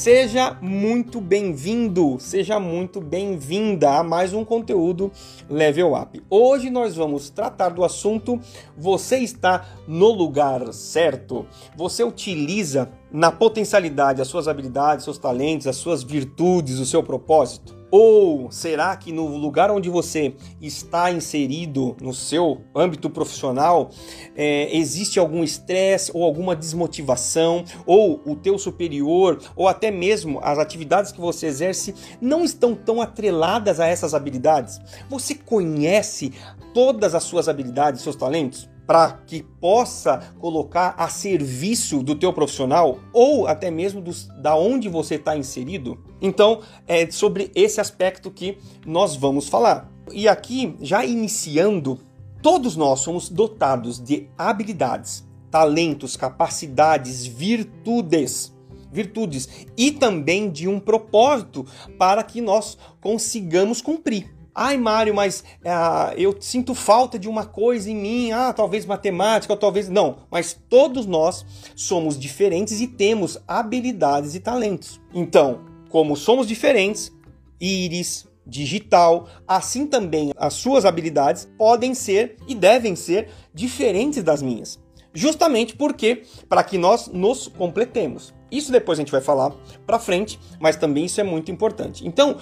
Seja muito bem-vindo, seja muito bem-vinda a mais um conteúdo Level Up. Hoje nós vamos tratar do assunto Você está no lugar certo? Você utiliza na potencialidade as suas habilidades, seus talentos, as suas virtudes, o seu propósito? Ou será que no lugar onde você está inserido, no seu âmbito profissional, é, existe algum estresse ou alguma desmotivação, ou o teu superior, ou até mesmo as atividades que você exerce não estão tão atreladas a essas habilidades? Você conhece todas as suas habilidades, seus talentos? Para que possa colocar a serviço do teu profissional ou até mesmo dos, da onde você está inserido. Então é sobre esse aspecto que nós vamos falar. E aqui já iniciando, todos nós somos dotados de habilidades, talentos, capacidades, virtudes virtudes e também de um propósito para que nós consigamos cumprir. Ai, Mário, mas ah, eu sinto falta de uma coisa em mim, ah, talvez matemática, ou talvez. Não, mas todos nós somos diferentes e temos habilidades e talentos. Então, como somos diferentes, íris, digital, assim também as suas habilidades podem ser e devem ser diferentes das minhas. Justamente porque, para que nós nos completemos. Isso depois a gente vai falar para frente, mas também isso é muito importante. Então,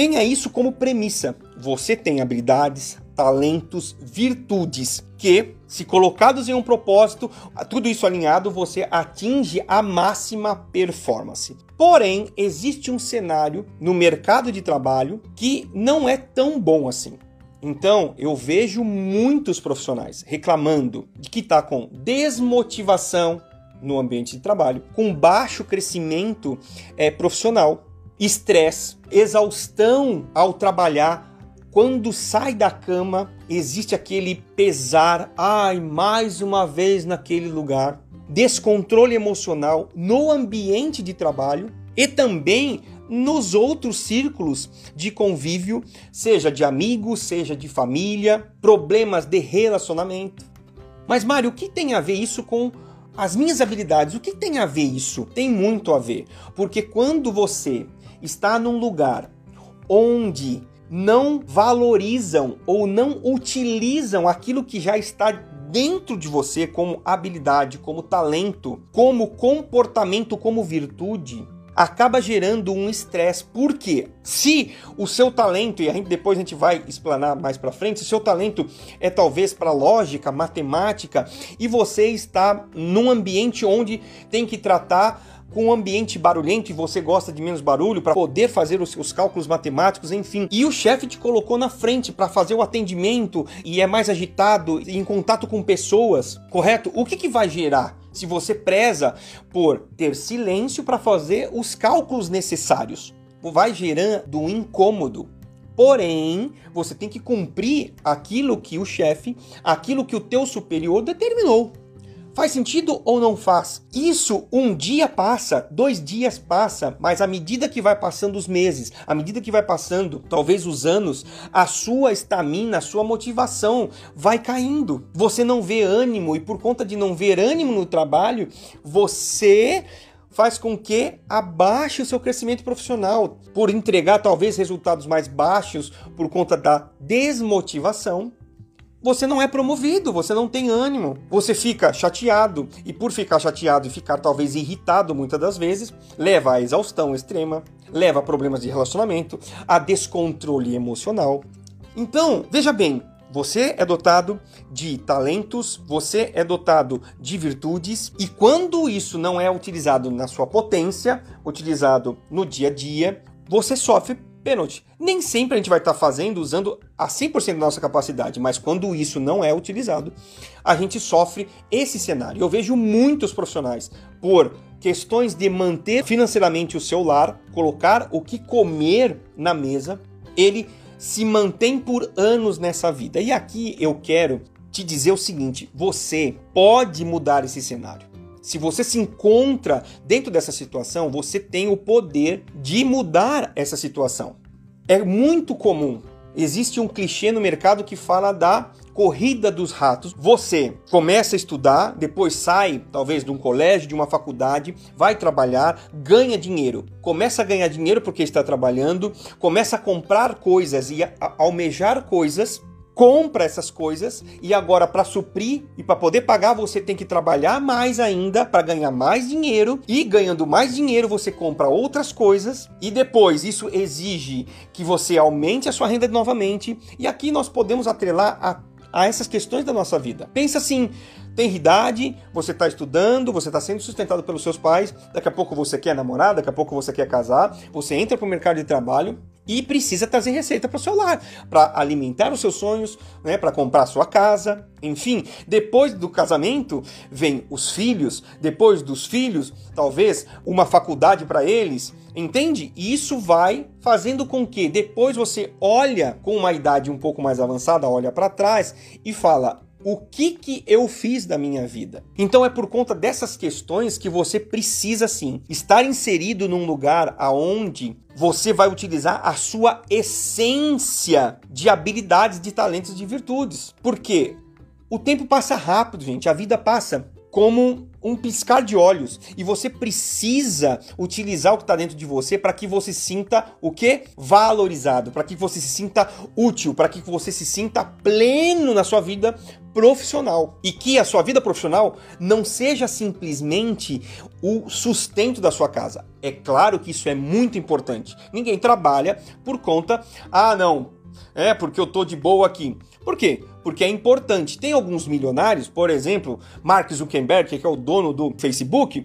Tenha isso como premissa. Você tem habilidades, talentos, virtudes que, se colocados em um propósito, tudo isso alinhado, você atinge a máxima performance. Porém, existe um cenário no mercado de trabalho que não é tão bom assim. Então, eu vejo muitos profissionais reclamando de que está com desmotivação no ambiente de trabalho, com baixo crescimento é, profissional, estresse, exaustão ao trabalhar. Quando sai da cama, existe aquele pesar, ai, mais uma vez naquele lugar, descontrole emocional no ambiente de trabalho e também nos outros círculos de convívio, seja de amigos, seja de família, problemas de relacionamento. Mas Mário, o que tem a ver isso com as minhas habilidades? O que tem a ver isso? Tem muito a ver, porque quando você está num lugar onde não valorizam ou não utilizam aquilo que já está dentro de você como habilidade, como talento, como comportamento, como virtude, acaba gerando um estresse. Porque se o seu talento, e a gente, depois a gente vai explanar mais para frente, se o seu talento é talvez para lógica, matemática, e você está num ambiente onde tem que tratar com um ambiente barulhento e você gosta de menos barulho para poder fazer os seus cálculos matemáticos, enfim. E o chefe te colocou na frente para fazer o atendimento e é mais agitado e em contato com pessoas, correto? O que, que vai gerar? Se você preza por ter silêncio para fazer os cálculos necessários, vai gerando um incômodo. Porém, você tem que cumprir aquilo que o chefe, aquilo que o teu superior determinou. Faz sentido ou não faz? Isso um dia passa, dois dias passa, mas à medida que vai passando os meses, à medida que vai passando talvez os anos, a sua estamina, a sua motivação vai caindo. Você não vê ânimo e por conta de não ver ânimo no trabalho, você faz com que abaixe o seu crescimento profissional por entregar talvez resultados mais baixos por conta da desmotivação você não é promovido, você não tem ânimo, você fica chateado e por ficar chateado e ficar talvez irritado muitas das vezes, leva à exaustão extrema, leva a problemas de relacionamento, a descontrole emocional. Então, veja bem, você é dotado de talentos, você é dotado de virtudes, e quando isso não é utilizado na sua potência, utilizado no dia a dia, você sofre Pênalti. Nem sempre a gente vai estar tá fazendo usando a 100% da nossa capacidade, mas quando isso não é utilizado, a gente sofre esse cenário. Eu vejo muitos profissionais por questões de manter financeiramente o seu lar, colocar o que comer na mesa, ele se mantém por anos nessa vida. E aqui eu quero te dizer o seguinte: você pode mudar esse cenário. Se você se encontra dentro dessa situação, você tem o poder de mudar essa situação. É muito comum. Existe um clichê no mercado que fala da corrida dos ratos. Você começa a estudar, depois sai, talvez, de um colégio, de uma faculdade, vai trabalhar, ganha dinheiro. Começa a ganhar dinheiro porque está trabalhando, começa a comprar coisas e a almejar coisas compra essas coisas e agora para suprir e para poder pagar você tem que trabalhar mais ainda para ganhar mais dinheiro e ganhando mais dinheiro você compra outras coisas e depois isso exige que você aumente a sua renda novamente e aqui nós podemos atrelar a, a essas questões da nossa vida. Pensa assim, tem idade, você está estudando, você está sendo sustentado pelos seus pais, daqui a pouco você quer namorar, daqui a pouco você quer casar, você entra para o mercado de trabalho e precisa trazer receita para o seu lar, para alimentar os seus sonhos, né, para comprar sua casa, enfim. Depois do casamento vem os filhos, depois dos filhos, talvez uma faculdade para eles, entende? E isso vai fazendo com que depois você olha com uma idade um pouco mais avançada, olha para trás e fala: o que que eu fiz da minha vida. Então é por conta dessas questões que você precisa sim estar inserido num lugar aonde você vai utilizar a sua essência de habilidades, de talentos, de virtudes. Porque o tempo passa rápido, gente, a vida passa como um piscar de olhos e você precisa utilizar o que está dentro de você para que você sinta o que valorizado, para que você se sinta útil, para que você se sinta pleno na sua vida profissional e que a sua vida profissional não seja simplesmente o sustento da sua casa. É claro que isso é muito importante. Ninguém trabalha por conta, ah, não, é porque eu tô de boa aqui. Por quê? Porque é importante. Tem alguns milionários, por exemplo, Mark Zuckerberg, que é o dono do Facebook,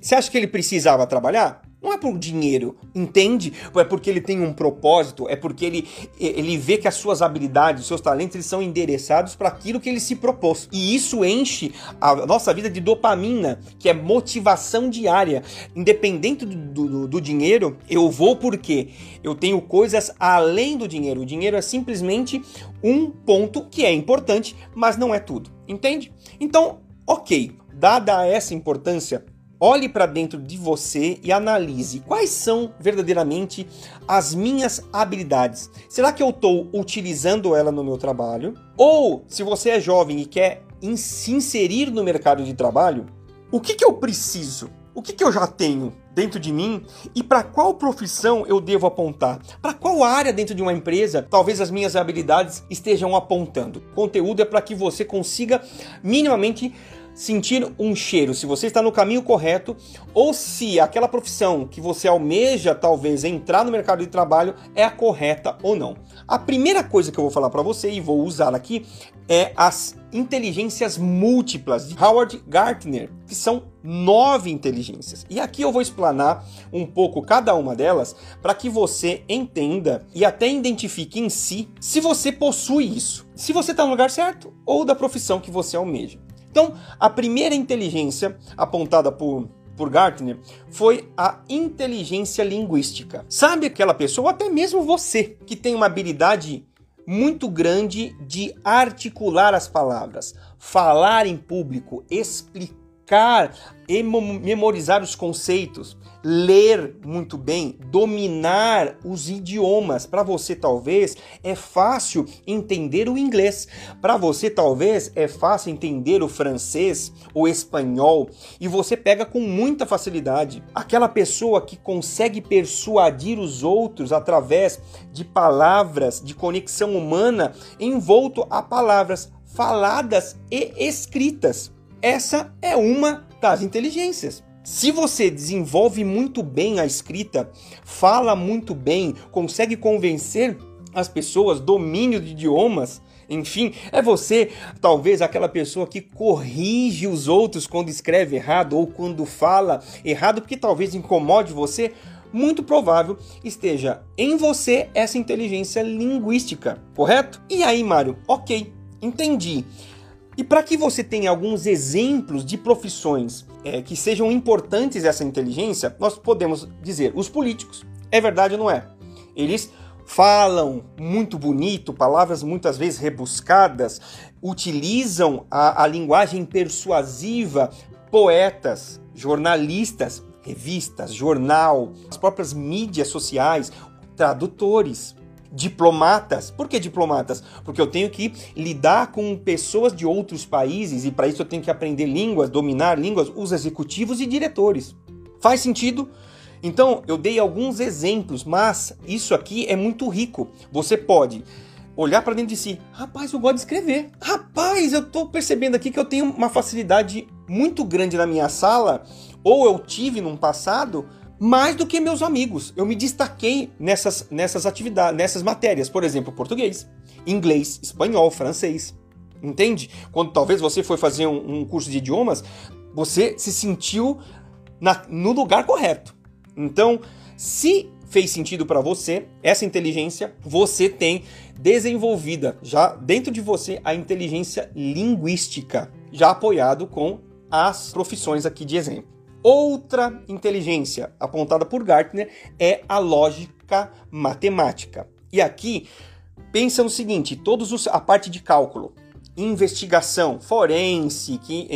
você acha que ele precisava trabalhar? Não é por dinheiro, entende? É porque ele tem um propósito, é porque ele, ele vê que as suas habilidades, os seus talentos, eles são endereçados para aquilo que ele se propôs. E isso enche a nossa vida de dopamina, que é motivação diária. Independente do, do, do dinheiro, eu vou porque eu tenho coisas além do dinheiro. O dinheiro é simplesmente um ponto que é importante, mas não é tudo, entende? Então, ok, dada essa importância, Olhe para dentro de você e analise quais são verdadeiramente as minhas habilidades. Será que eu estou utilizando ela no meu trabalho? Ou, se você é jovem e quer se inserir no mercado de trabalho, o que, que eu preciso? O que, que eu já tenho dentro de mim e para qual profissão eu devo apontar? Para qual área dentro de uma empresa talvez as minhas habilidades estejam apontando? conteúdo é para que você consiga minimamente sentir um cheiro, se você está no caminho correto ou se aquela profissão que você almeja talvez entrar no mercado de trabalho é a correta ou não. A primeira coisa que eu vou falar para você e vou usar aqui é as inteligências múltiplas de Howard Gardner, que são nove inteligências. E aqui eu vou explanar um pouco cada uma delas para que você entenda e até identifique em si se você possui isso, se você está no lugar certo ou da profissão que você almeja. Então, a primeira inteligência apontada por por Gartner foi a inteligência linguística. Sabe aquela pessoa, ou até mesmo você, que tem uma habilidade muito grande de articular as palavras, falar em público, explicar memorizar os conceitos, ler muito bem, dominar os idiomas. Para você, talvez, é fácil entender o inglês. Para você, talvez, é fácil entender o francês, o espanhol. E você pega com muita facilidade. Aquela pessoa que consegue persuadir os outros através de palavras, de conexão humana, envolto a palavras faladas e escritas. Essa é uma das inteligências. Se você desenvolve muito bem a escrita, fala muito bem, consegue convencer as pessoas, domínio de idiomas, enfim, é você, talvez aquela pessoa que corrige os outros quando escreve errado ou quando fala errado, porque talvez incomode você. muito provável esteja em você essa inteligência linguística, correto? E aí, Mário, ok, entendi. E para que você tenha alguns exemplos de profissões é, que sejam importantes essa inteligência, nós podemos dizer os políticos. É verdade ou não é? Eles falam muito bonito, palavras muitas vezes rebuscadas, utilizam a, a linguagem persuasiva, poetas, jornalistas, revistas, jornal, as próprias mídias sociais, tradutores, diplomatas. Por que diplomatas? Porque eu tenho que lidar com pessoas de outros países e para isso eu tenho que aprender línguas, dominar línguas, os executivos e diretores. Faz sentido? Então, eu dei alguns exemplos, mas isso aqui é muito rico. Você pode olhar para dentro de si. Rapaz, eu gosto de escrever. Rapaz, eu estou percebendo aqui que eu tenho uma facilidade muito grande na minha sala, ou eu tive num passado, mais do que meus amigos. Eu me destaquei nessas, nessas atividades, nessas matérias, por exemplo, português, inglês, espanhol, francês. Entende? Quando talvez você foi fazer um, um curso de idiomas, você se sentiu na, no lugar correto. Então, se fez sentido para você, essa inteligência, você tem desenvolvida já dentro de você a inteligência linguística, já apoiado com as profissões aqui de exemplo. Outra inteligência apontada por Gartner é a lógica matemática. E aqui pensa no seguinte, todos os, a parte de cálculo, investigação forense, que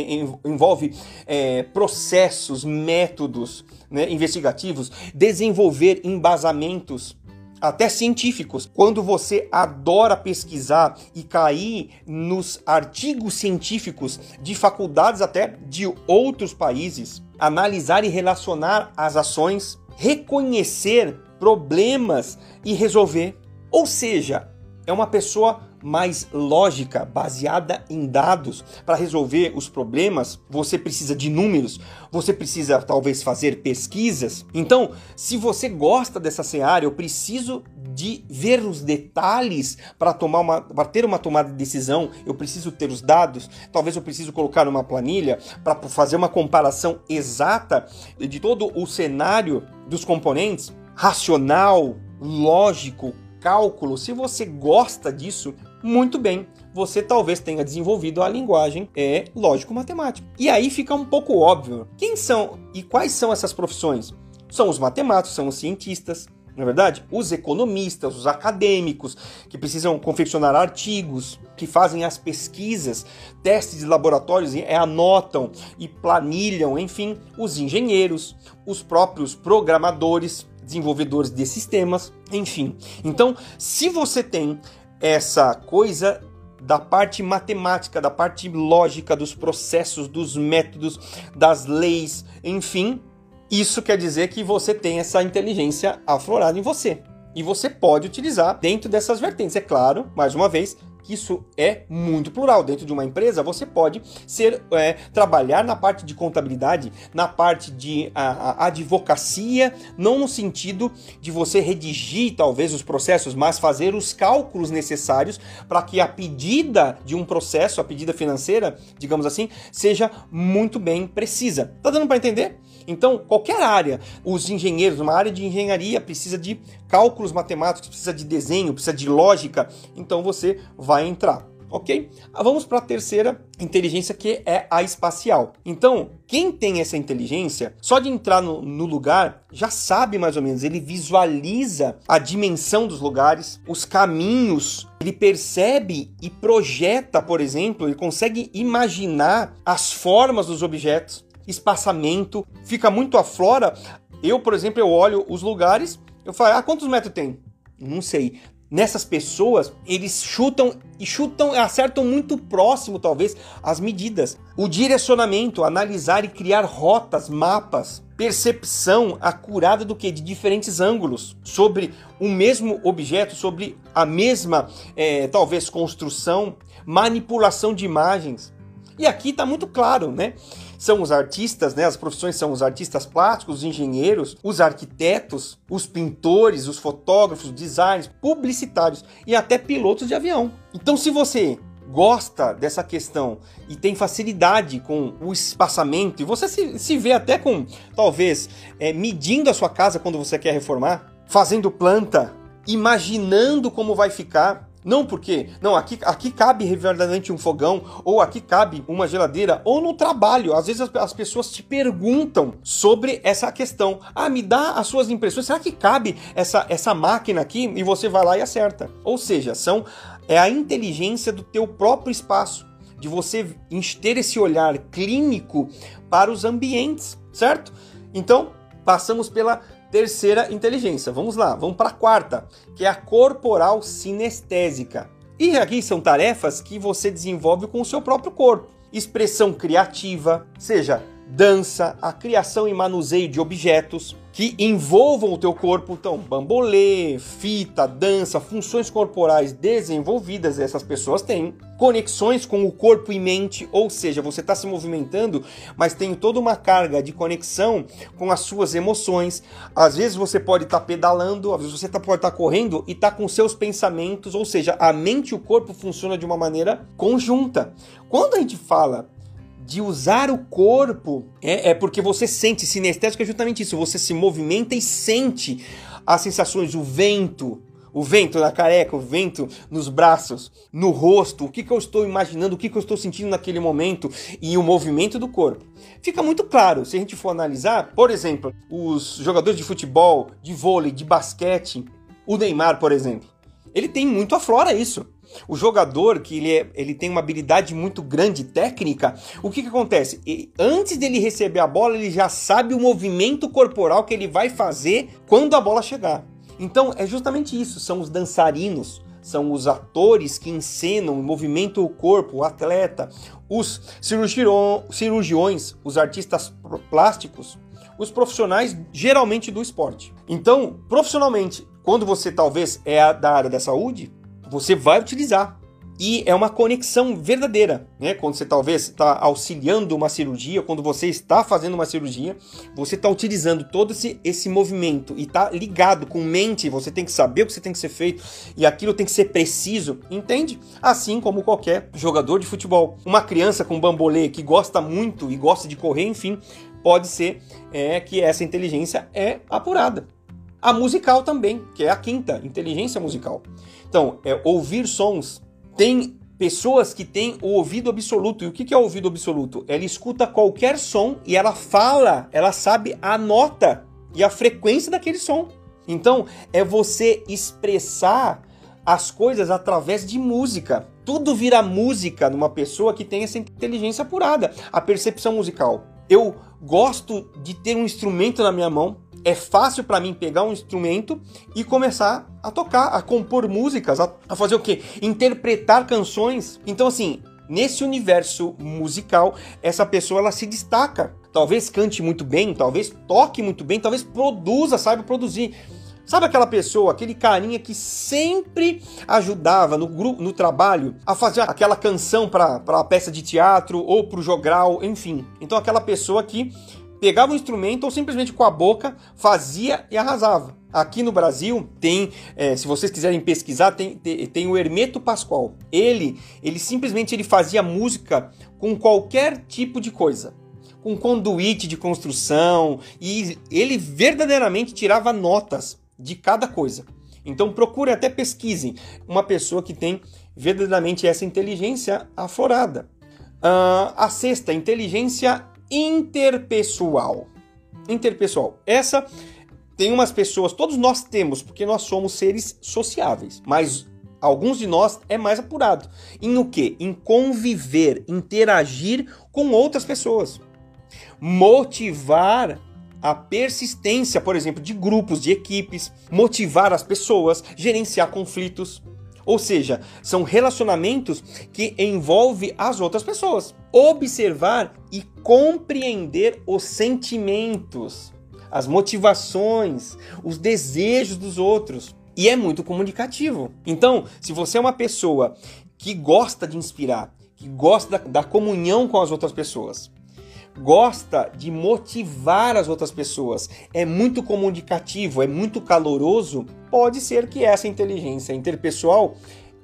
envolve é, processos, métodos né, investigativos, desenvolver embasamentos até científicos. Quando você adora pesquisar e cair nos artigos científicos de faculdades até de outros países, analisar e relacionar as ações, reconhecer problemas e resolver. Ou seja, é uma pessoa mais lógica, baseada em dados. Para resolver os problemas, você precisa de números, você precisa talvez fazer pesquisas. Então, se você gosta dessa seara, eu preciso de ver os detalhes para tomar uma para ter uma tomada de decisão, eu preciso ter os dados, talvez eu preciso colocar numa planilha para fazer uma comparação exata de todo o cenário dos componentes, racional, lógico, cálculo. Se você gosta disso, muito bem, você talvez tenha desenvolvido a linguagem é lógico-matemática. E aí fica um pouco óbvio. Quem são e quais são essas profissões? São os matemáticos, são os cientistas, não é verdade? Os economistas, os acadêmicos, que precisam confeccionar artigos, que fazem as pesquisas, testes de laboratórios, anotam e planilham, enfim, os engenheiros, os próprios programadores, desenvolvedores de sistemas, enfim. Então, se você tem essa coisa da parte matemática, da parte lógica dos processos, dos métodos, das leis, enfim, isso quer dizer que você tem essa inteligência aflorada em você. E você pode utilizar dentro dessas vertentes. É claro, mais uma vez, isso é muito plural. Dentro de uma empresa, você pode ser é, trabalhar na parte de contabilidade, na parte de a, a advocacia, não no sentido de você redigir talvez os processos, mas fazer os cálculos necessários para que a pedida de um processo, a pedida financeira, digamos assim, seja muito bem precisa. Tá dando para entender? Então, qualquer área, os engenheiros, uma área de engenharia precisa de cálculos matemáticos, precisa de desenho, precisa de lógica, então você vai entrar ok? Ah, vamos para a terceira inteligência que é a espacial. Então, quem tem essa inteligência, só de entrar no, no, lugar, já sabe mais ou menos, ele visualiza a dimensão dos lugares, os caminhos, ele percebe e projeta, por exemplo, ele consegue imaginar as formas dos objetos espaçamento, fica muito aflora. Eu, por exemplo, eu olho os lugares, eu falo, ah, quantos metros tem? Não sei. Nessas pessoas, eles chutam e chutam, acertam muito próximo, talvez, as medidas. O direcionamento, analisar e criar rotas, mapas, percepção acurada do que? De diferentes ângulos sobre o mesmo objeto, sobre a mesma, é, talvez, construção, manipulação de imagens. E aqui está muito claro, né? São os artistas, né? As profissões são os artistas plásticos, os engenheiros, os arquitetos, os pintores, os fotógrafos, designers, publicitários e até pilotos de avião. Então, se você gosta dessa questão e tem facilidade com o espaçamento, e você se, se vê até com, talvez, é, medindo a sua casa quando você quer reformar, fazendo planta, imaginando como vai ficar, não porque, não, aqui, aqui cabe verdadeiramente um fogão, ou aqui cabe uma geladeira, ou no trabalho. Às vezes as, as, pessoas te perguntam sobre essa questão. Ah, me dá as suas impressões. Será que cabe essa, essa máquina aqui? E você vai lá e acerta. Ou seja, são é a inteligência do teu próprio espaço, de você ter esse olhar clínico para os ambientes, certo? Então, passamos pela terceira inteligência. Vamos lá, vamos para a quarta, que é a corporal sinestésica. E aqui são tarefas que você desenvolve com o seu próprio corpo. Expressão criativa, seja dança, a criação e manuseio de objetos que envolvam o teu corpo, então bambolê, fita, dança, funções corporais desenvolvidas, essas pessoas têm conexões com o corpo e mente, ou seja, você está se movimentando, mas tem toda uma carga de conexão com as suas emoções. Às vezes você pode estar tá pedalando, às vezes você tá, pode estar tá correndo e está com seus pensamentos, ou seja, a mente e o corpo funcionam de uma maneira conjunta. Quando a gente fala de usar o corpo é, é porque você sente sinestésico é justamente isso. Você se movimenta e sente as sensações, o vento, o vento na careca, o vento nos braços, no rosto, o que, que eu estou imaginando, o que, que eu estou sentindo naquele momento e o movimento do corpo. Fica muito claro se a gente for analisar, por exemplo, os jogadores de futebol, de vôlei, de basquete, o Neymar, por exemplo, ele tem muito aflora isso. O jogador que ele, é, ele tem uma habilidade muito grande técnica, o que, que acontece? Antes dele receber a bola, ele já sabe o movimento corporal que ele vai fazer quando a bola chegar. Então é justamente isso, são os dançarinos, são os atores que encenam, movimentam o corpo, o atleta, os cirurgiões, os artistas plásticos, os profissionais geralmente do esporte. Então, profissionalmente, quando você talvez é da área da saúde, você vai utilizar. E é uma conexão verdadeira, né? Quando você talvez está auxiliando uma cirurgia, quando você está fazendo uma cirurgia, você está utilizando todo esse, esse movimento e está ligado com mente. Você tem que saber o que você tem que ser feito e aquilo tem que ser preciso, entende? Assim como qualquer jogador de futebol. Uma criança com bambolê que gosta muito e gosta de correr, enfim, pode ser é, que essa inteligência é apurada. A musical também, que é a quinta, inteligência musical. Então, é ouvir sons. Tem pessoas que têm o ouvido absoluto. E o que é o ouvido absoluto? Ela escuta qualquer som e ela fala, ela sabe a nota e a frequência daquele som. Então, é você expressar as coisas através de música. Tudo vira música numa pessoa que tem essa inteligência apurada, a percepção musical. Eu gosto de ter um instrumento na minha mão, é fácil para mim pegar um instrumento e começar a tocar, a compor músicas, a, fazer o quê? Interpretar canções. Então, assim, nesse universo musical, essa pessoa ela se destaca. Talvez cante muito bem, talvez toque muito bem, talvez produza, saiba produzir. Sabe aquela pessoa, aquele carinha que sempre ajudava no grupo, no trabalho, a fazer aquela canção para a peça de teatro ou para o jogral, enfim. Então aquela pessoa que pegava o instrumento ou simplesmente com a boca fazia e arrasava. Aqui no Brasil tem, é, se vocês quiserem pesquisar, tem, tem, tem, o Hermeto Pascoal. Ele, ele simplesmente ele fazia música com qualquer tipo de coisa, com conduíte de construção e ele verdadeiramente tirava notas de cada coisa. Então procure até pesquisem uma pessoa que tem verdadeiramente essa inteligência aflorada. Uh, a sexta, inteligência interpessoal. Interpessoal. Essa tem umas pessoas, todos nós temos, porque nós somos seres sociáveis, mas alguns de nós é mais apurado. Em o que? Em conviver, interagir com outras pessoas. Motivar a persistência, por exemplo, de grupos, de equipes, motivar as pessoas, gerenciar conflitos. Ou seja, são relacionamentos que envolvem as outras pessoas. Observar e compreender os sentimentos, as motivações, os desejos dos outros. E é muito comunicativo. Então, se você é uma pessoa que gosta de inspirar, que gosta da, da comunhão com as outras pessoas, gosta de motivar as outras pessoas, é muito comunicativo, é muito caloroso, pode ser que essa inteligência interpessoal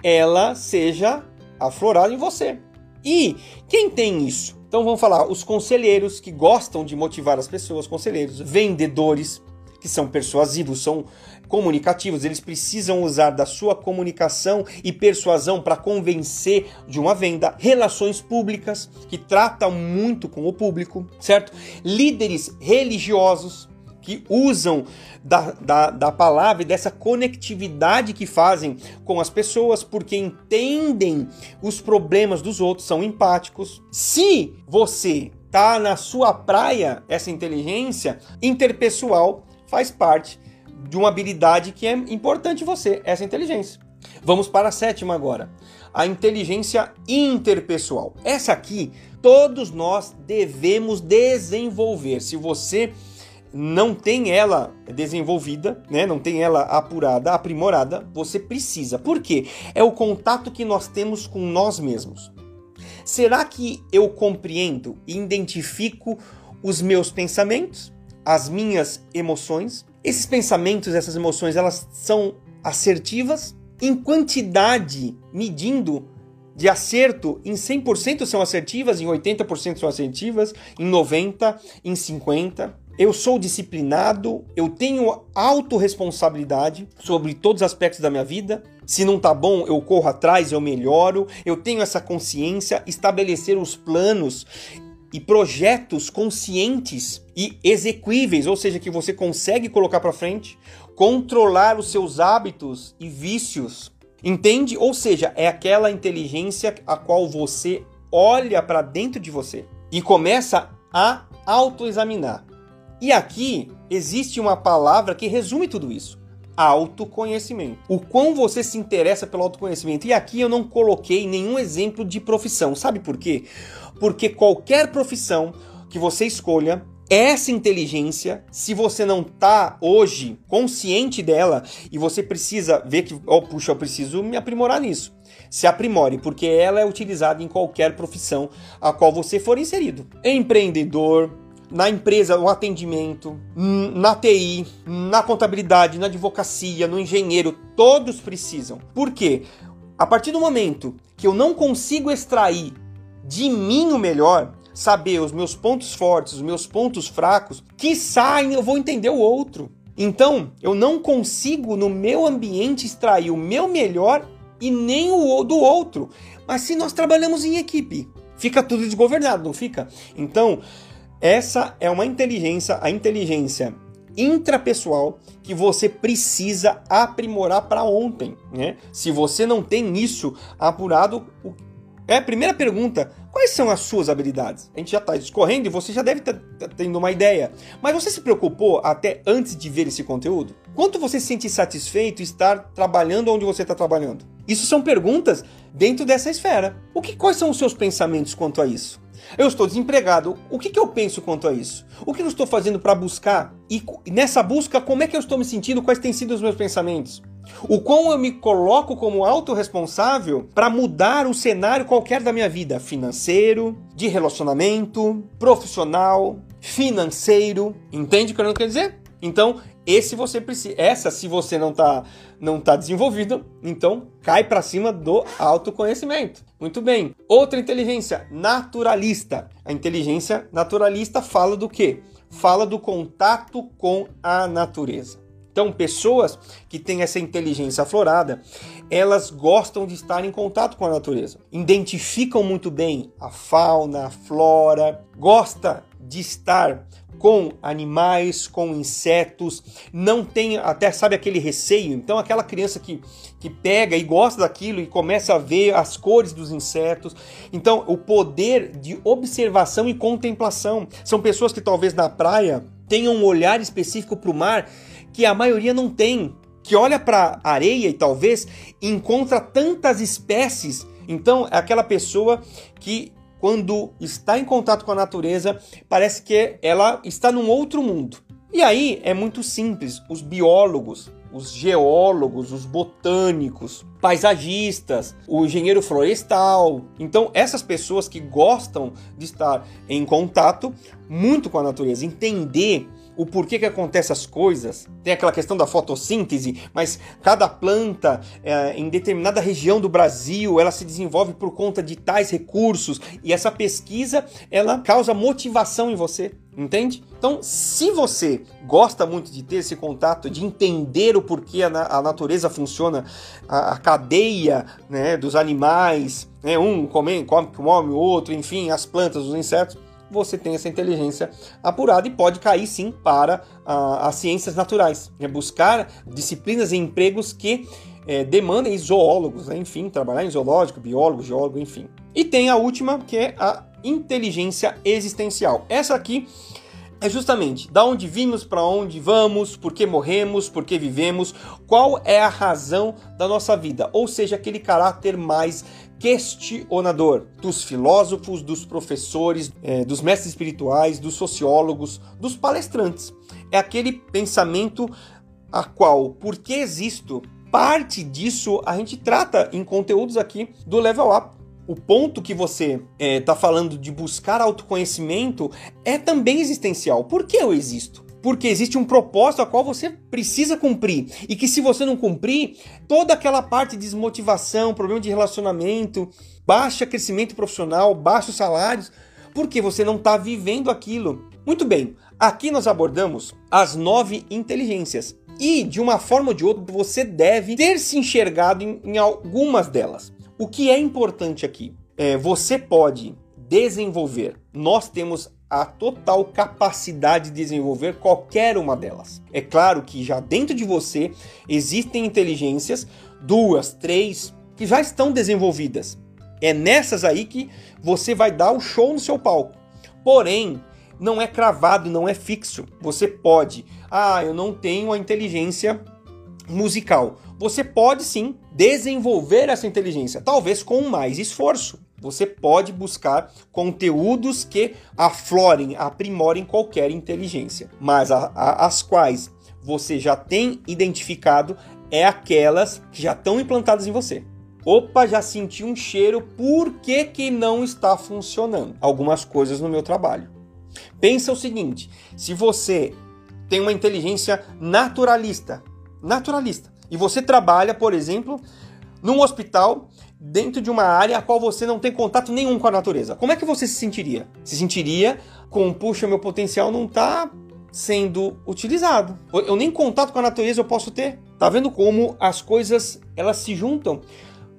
ela seja aflorado em você. E quem tem isso? Então vamos falar os conselheiros que gostam de motivar as pessoas, conselheiros, vendedores que são persuasivos, são comunicativos, eles precisam usar da sua comunicação e persuasão para convencer de uma venda, relações públicas que tratam muito com o público, certo? Líderes religiosos que usam da, da, da palavra e dessa conectividade que fazem com as pessoas, porque entendem os problemas dos outros, são empáticos. Se você tá na sua praia essa inteligência interpessoal faz parte de uma habilidade que é importante você, essa inteligência. Vamos para a sétima agora, a inteligência interpessoal. Essa aqui todos nós devemos desenvolver. Se você não tem ela desenvolvida, né? Não tem ela apurada, aprimorada, você precisa. Por quê? É o contato que nós temos com nós mesmos. Será que eu compreendo e identifico os meus pensamentos, as minhas emoções? Esses pensamentos, essas emoções, elas são assertivas em quantidade, medindo de acerto em 100% são assertivas, em 80% são assertivas, em 90, em 50 eu sou disciplinado, eu tenho autorresponsabilidade sobre todos os aspectos da minha vida. Se não tá bom, eu corro atrás, eu melhoro. Eu tenho essa consciência, estabelecer os planos e projetos conscientes e execuíveis, ou seja, que você consegue colocar para frente, controlar os seus hábitos e vícios. Entende? Ou seja, é aquela inteligência a qual você olha para dentro de você e começa a autoexaminar. E aqui existe uma palavra que resume tudo isso: autoconhecimento. O quão você se interessa pelo autoconhecimento. E aqui eu não coloquei nenhum exemplo de profissão. Sabe por quê? Porque qualquer profissão que você escolha, essa inteligência, se você não tá hoje consciente dela e você precisa ver que, oh, puxa, eu preciso me aprimorar nisso. Se aprimore, porque ela é utilizada em qualquer profissão a qual você for inserido. Empreendedor, na empresa, no atendimento, na TI, na contabilidade, na advocacia, no engenheiro, todos precisam. Por quê? A partir do momento que eu não consigo extrair de mim o melhor, saber os meus pontos fortes, os meus pontos fracos, que saem eu vou entender o outro. Então, eu não consigo no meu ambiente extrair o meu melhor e nem o do outro. Mas se nós trabalhamos em equipe, fica tudo desgovernado, não fica? Então, essa é uma inteligência, a inteligência intrapessoal que você precisa aprimorar para ontem, né? Se você não tem isso apurado, é primeira pergunta: quais são as suas habilidades? A gente já está discorrendo e você já deve estar tendo uma ideia. Mas você se preocupou até antes de ver esse conteúdo? Quanto você se sente satisfeito estar trabalhando onde você está trabalhando? Isso são perguntas dentro dessa esfera. O que, quais são os seus pensamentos quanto a isso? Eu estou desempregado. O que, que eu penso quanto a isso? O que eu estou fazendo para buscar? E nessa busca, como é que eu estou me sentindo? Quais têm sido os meus pensamentos? O quão eu me coloco como autorresponsável para mudar o cenário qualquer da minha vida, financeiro, de relacionamento, profissional, financeiro. Entende o que eu não quero dizer? Então, esse você precisa, essa se você não está não tá desenvolvido, então cai para cima do autoconhecimento. Muito bem. Outra inteligência naturalista. A inteligência naturalista fala do quê? Fala do contato com a natureza. Então, pessoas que têm essa inteligência aflorada, elas gostam de estar em contato com a natureza. Identificam muito bem a fauna, a flora, gosta de estar com animais, com insetos, não tem até sabe aquele receio. Então aquela criança que, que pega e gosta daquilo e começa a ver as cores dos insetos. Então o poder de observação e contemplação são pessoas que talvez na praia tenham um olhar específico para o mar que a maioria não tem, que olha para a areia e talvez encontra tantas espécies. Então é aquela pessoa que quando está em contato com a natureza, parece que ela está num outro mundo. E aí é muito simples, os biólogos, os geólogos, os botânicos, paisagistas, o engenheiro florestal. Então, essas pessoas que gostam de estar em contato muito com a natureza, entender o porquê que acontece as coisas. Tem aquela questão da fotossíntese, mas cada planta é, em determinada região do Brasil ela se desenvolve por conta de tais recursos e essa pesquisa ela causa motivação em você. Entende? Então, se você gosta muito de ter esse contato, de entender o porquê a, a natureza funciona, a, a cadeia né, dos animais, né, um come, come, come o outro, enfim, as plantas, os insetos, você tem essa inteligência apurada e pode cair sim para a, as ciências naturais. É buscar disciplinas e empregos que é, demandem zoólogos, né? enfim, trabalhar em zoológico, biólogo, geólogo, enfim. E tem a última que é a inteligência existencial. Essa aqui é justamente da onde vimos, para onde vamos, por que morremos, por que vivemos, qual é a razão da nossa vida, ou seja, aquele caráter mais questionador dos filósofos, dos professores, é, dos mestres espirituais, dos sociólogos, dos palestrantes. É aquele pensamento a qual, porque existo, parte disso a gente trata em conteúdos aqui do Level Up. O ponto que você está é, tá falando de buscar autoconhecimento é também existencial. Por que eu existo? Porque existe um propósito a qual você precisa cumprir e que se você não cumprir, toda aquela parte de desmotivação, problema de relacionamento, baixo crescimento profissional, baixos salários, porque você não está vivendo aquilo. Muito bem, aqui nós abordamos as nove inteligências e de uma forma ou de outra você deve ter se enxergado em, em algumas delas. O que é importante aqui é você pode desenvolver. Nós temos a total capacidade de desenvolver qualquer uma delas. É claro que já dentro de você existem inteligências, duas, três, que já estão desenvolvidas. É nessas aí que você vai dar o show no seu palco. Porém, não é cravado, não é fixo. Você pode, ah, eu não tenho a inteligência musical. Você pode sim desenvolver essa inteligência, talvez com mais esforço. Você pode buscar conteúdos que aflorem, aprimorem qualquer inteligência, mas a, a, as quais você já tem identificado é aquelas que já estão implantadas em você. Opa, já senti um cheiro, por que, que não está funcionando? Algumas coisas no meu trabalho. Pensa o seguinte: se você tem uma inteligência naturalista, naturalista, e você trabalha, por exemplo, num hospital dentro de uma área a qual você não tem contato nenhum com a natureza. Como é que você se sentiria? Se sentiria com, puxa, meu potencial não está sendo utilizado. Eu nem contato com a natureza eu posso ter. Tá vendo como as coisas elas se juntam?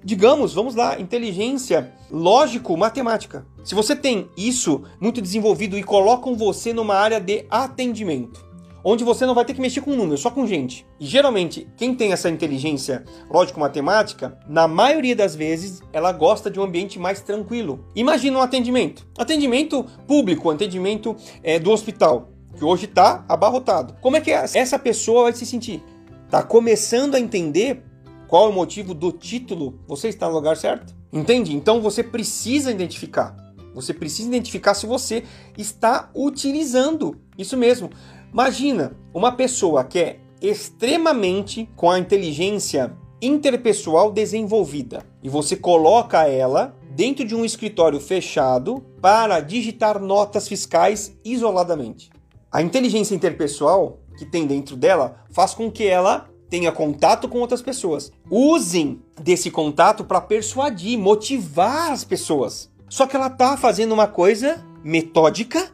Digamos, vamos lá, inteligência lógico-matemática. Se você tem isso muito desenvolvido e colocam você numa área de atendimento, onde você não vai ter que mexer com números, só com gente. E geralmente, quem tem essa inteligência lógico-matemática, na maioria das vezes, ela gosta de um ambiente mais tranquilo. Imagina um atendimento. Atendimento público, atendimento é, do hospital, que hoje está abarrotado. Como é que essa pessoa vai se sentir? Está começando a entender qual é o motivo do título? Você está no lugar certo? Entende? Então você precisa identificar. Você precisa identificar se você está utilizando. Isso mesmo. Imagina uma pessoa que é extremamente com a inteligência interpessoal desenvolvida e você coloca ela dentro de um escritório fechado para digitar notas fiscais isoladamente. A inteligência interpessoal que tem dentro dela faz com que ela tenha contato com outras pessoas. Usem desse contato para persuadir, motivar as pessoas. Só que ela está fazendo uma coisa metódica,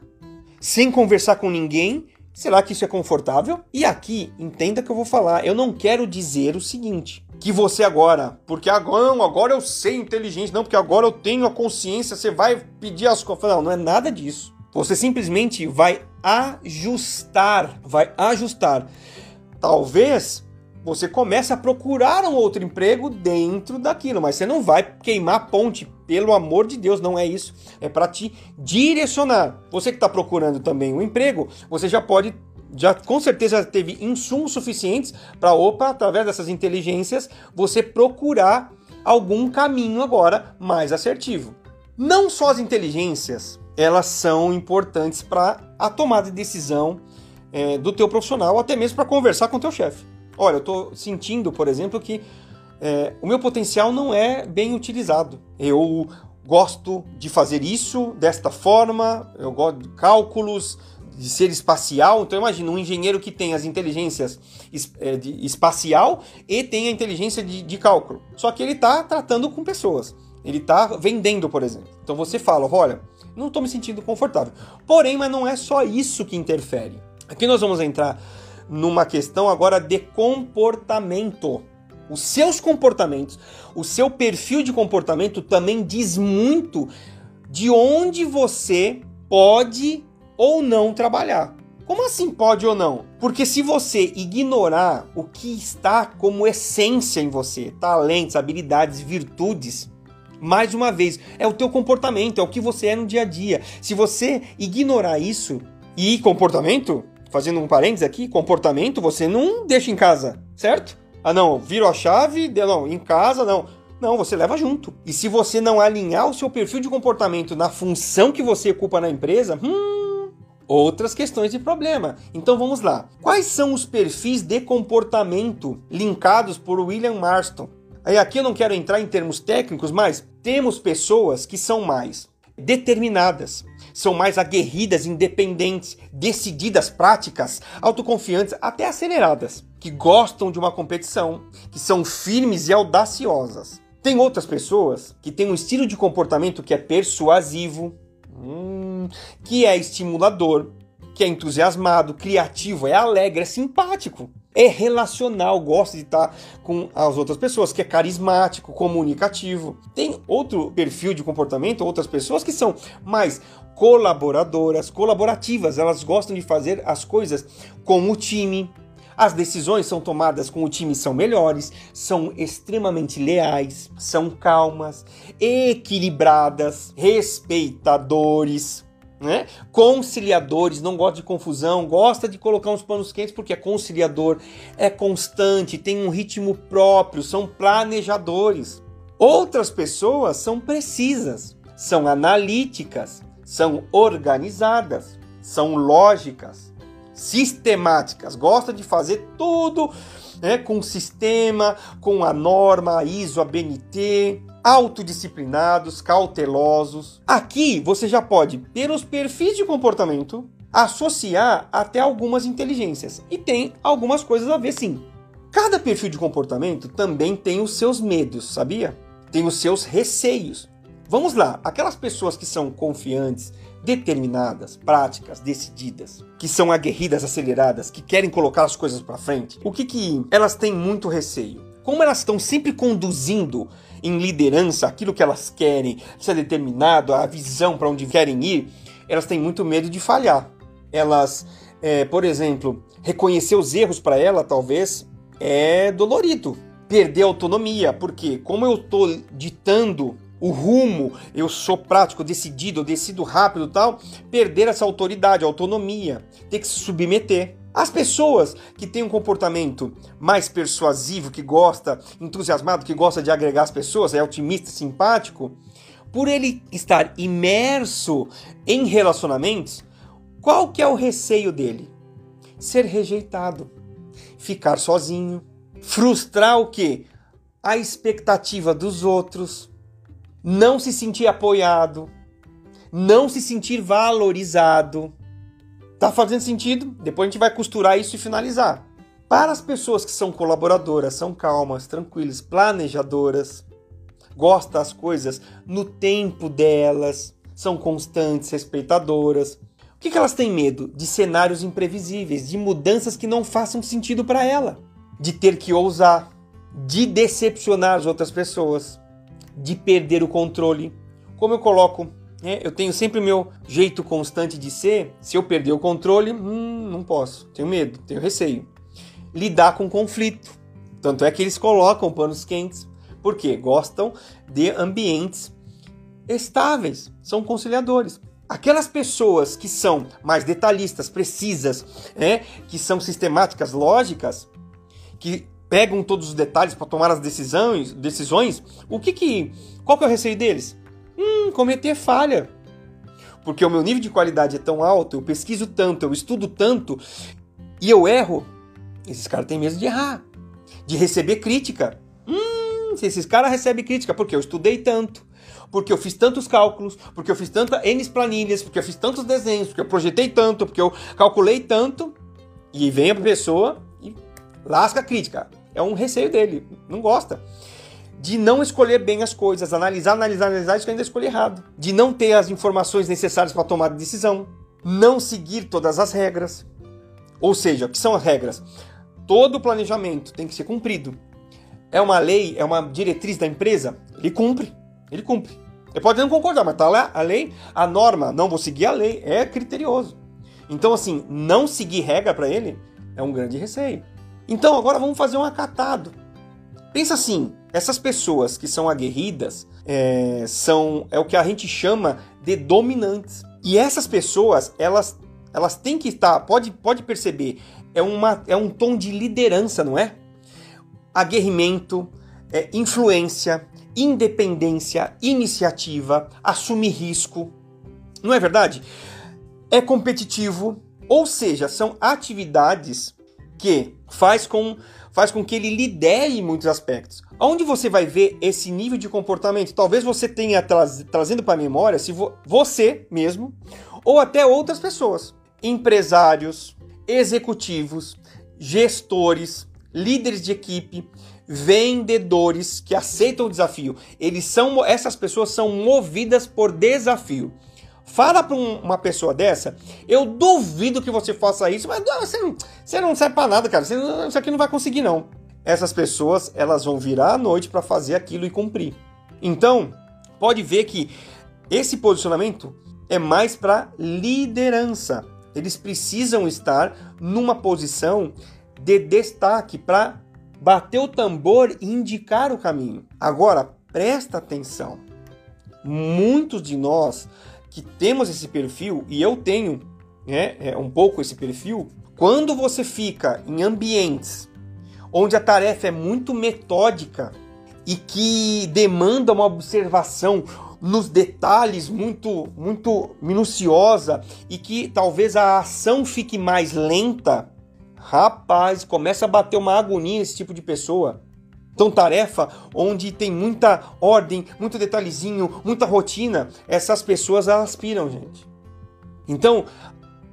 sem conversar com ninguém, Será que isso é confortável? E aqui, entenda que eu vou falar, eu não quero dizer o seguinte, que você agora, porque agora, não, agora eu sei inteligência, não, porque agora eu tenho a consciência, você vai pedir as coisas. Não, não é nada disso. Você simplesmente vai ajustar, vai ajustar. Talvez você comece a procurar um outro emprego dentro daquilo, mas você não vai queimar ponte, pelo amor de Deus, não é isso. É para te direcionar. Você que está procurando também um emprego, você já pode, já com certeza teve insumos suficientes para, opa, através dessas inteligências, você procurar algum caminho agora mais assertivo. Não só as inteligências, elas são importantes para a tomada de decisão é, do teu profissional, até mesmo para conversar com o teu chefe. Olha, eu estou sentindo, por exemplo, que é, o meu potencial não é bem utilizado. Eu gosto de fazer isso desta forma, eu gosto de cálculos, de ser espacial. Então imagina um engenheiro que tem as inteligências é, espacial e tem a inteligência de, de cálculo. Só que ele está tratando com pessoas. Ele está vendendo, por exemplo. Então você fala, olha, não estou me sentindo confortável. Porém, mas não é só isso que interfere. Aqui nós vamos entrar numa questão agora de comportamento. Os seus comportamentos, o seu perfil de comportamento também diz muito de onde você pode ou não trabalhar. Como assim pode ou não? Porque se você ignorar o que está como essência em você, talentos, habilidades, virtudes, mais uma vez, é o teu comportamento, é o que você é no dia a dia. Se você ignorar isso e comportamento, fazendo um parênteses aqui, comportamento você não deixa em casa, certo? Ah não, viro a chave, não, em casa não. Não, você leva junto. E se você não alinhar o seu perfil de comportamento na função que você ocupa na empresa, hum, outras questões de problema. Então vamos lá. Quais são os perfis de comportamento linkados por William Marston? Aí aqui eu não quero entrar em termos técnicos, mas temos pessoas que são mais determinadas, são mais aguerridas, independentes, decididas, práticas, autoconfiantes, até aceleradas, que gostam de uma competição, que são firmes e audaciosas. Tem outras pessoas que têm um estilo de comportamento que é persuasivo, hum, que é estimulador, que é entusiasmado, criativo, é alegre, é simpático é relacional, gosta de estar com as outras pessoas, que é carismático, comunicativo. Tem outro perfil de comportamento, outras pessoas que são mais colaboradoras, colaborativas, elas gostam de fazer as coisas com o time. As decisões são tomadas com o time são melhores, são extremamente leais, são calmas, equilibradas, respeitadores né? Conciliadores, não gosta de confusão, gosta de colocar uns panos quentes porque é conciliador, é constante, tem um ritmo próprio, são planejadores. Outras pessoas são precisas, são analíticas, são organizadas, são lógicas, sistemáticas, gosta de fazer tudo né, com sistema, com a norma, a ISO, a BNT, autodisciplinados, cautelosos. Aqui você já pode, pelos perfis de comportamento, associar até algumas inteligências. E tem algumas coisas a ver sim. Cada perfil de comportamento também tem os seus medos, sabia? Tem os seus receios. Vamos lá, aquelas pessoas que são confiantes, determinadas, práticas, decididas, que são aguerridas, aceleradas, que querem colocar as coisas para frente, o que que elas têm muito receio? Como elas estão sempre conduzindo em liderança aquilo que elas querem, ser determinado, a visão para onde querem ir, elas têm muito medo de falhar. Elas, é, por exemplo, reconhecer os erros para ela, talvez, é dolorido. Perder autonomia, porque como eu estou ditando o rumo, eu sou prático, decidido, eu decido rápido tal, perder essa autoridade, autonomia, ter que se submeter. As pessoas que têm um comportamento mais persuasivo, que gosta, entusiasmado, que gosta de agregar as pessoas, é otimista, simpático, por ele estar imerso em relacionamentos, qual que é o receio dele? Ser rejeitado, ficar sozinho, frustrar o que? A expectativa dos outros, não se sentir apoiado, não se sentir valorizado. Tá fazendo sentido? Depois a gente vai costurar isso e finalizar. Para as pessoas que são colaboradoras, são calmas, tranquilas, planejadoras, gostam das coisas no tempo delas, são constantes, respeitadoras. O que, que elas têm medo? De cenários imprevisíveis, de mudanças que não façam sentido para ela, de ter que ousar, de decepcionar as outras pessoas de perder o controle. Como eu coloco, né, eu tenho sempre o meu jeito constante de ser. Se eu perder o controle, hum, não posso. Tenho medo, tenho receio. Lidar com conflito. Tanto é que eles colocam panos quentes, porque gostam de ambientes estáveis, são conciliadores. Aquelas pessoas que são mais detalhistas, precisas, né, que são sistemáticas, lógicas, que pegam todos os detalhes para tomar as decisões, decisões, o que que qual que é o receio deles? Hum, cometer falha. Porque o meu nível de qualidade é tão alto, eu pesquiso tanto, eu estudo tanto e eu erro. Esses caras têm medo de errar, de receber crítica. Hum, se esses caras recebem crítica, porque eu estudei tanto, porque eu fiz tantos cálculos, porque eu fiz tantas N planilhas, porque eu fiz tantos desenhos, porque eu projetei tanto, porque eu calculei tanto. E vem a pessoa e lasca a crítica. É um receio dele, não gosta. De não escolher bem as coisas, analisar, analisar, analisar e ainda escolher errado. De não ter as informações necessárias para tomar decisão. Não seguir todas as regras. Ou seja, o que são as regras? Todo planejamento tem que ser cumprido. É uma lei, é uma diretriz da empresa, ele cumpre. Ele cumpre. Ele pode não concordar, mas tá lá a lei, a norma, não vou seguir a lei, é criterioso. Então, assim, não seguir regra para ele é um grande receio. Então, agora vamos fazer um acatado. Pensa assim, essas pessoas que são aguerridas é, são é o que a gente chama de dominantes. E essas pessoas, elas, elas têm que estar, pode, pode perceber, é, uma, é um tom de liderança, não é? Aguerrimento, é, influência, independência, iniciativa, assumir risco. Não é verdade? É competitivo, ou seja, são atividades que faz com, faz com que ele lidere em muitos aspectos. Onde você vai ver esse nível de comportamento? Talvez você tenha trazendo para a memória se vo, você mesmo ou até outras pessoas, empresários, executivos, gestores, líderes de equipe, vendedores que aceitam o desafio. Eles são essas pessoas são movidas por desafio. Fala para um, uma pessoa dessa, eu duvido que você faça isso, mas você, não, você não serve para nada, cara. Você, isso aqui não vai conseguir não. Essas pessoas, elas vão virar à noite para fazer aquilo e cumprir. Então, pode ver que esse posicionamento é mais para liderança. Eles precisam estar numa posição de destaque para bater o tambor e indicar o caminho. Agora, presta atenção. Muitos de nós que temos esse perfil, e eu tenho né, é, um pouco esse perfil, quando você fica em ambientes onde a tarefa é muito metódica e que demanda uma observação nos detalhes muito muito minuciosa e que talvez a ação fique mais lenta, Rapaz, começa a bater uma agonia esse tipo de pessoa. Então, tarefa onde tem muita ordem, muito detalhezinho, muita rotina, essas pessoas aspiram, gente. Então,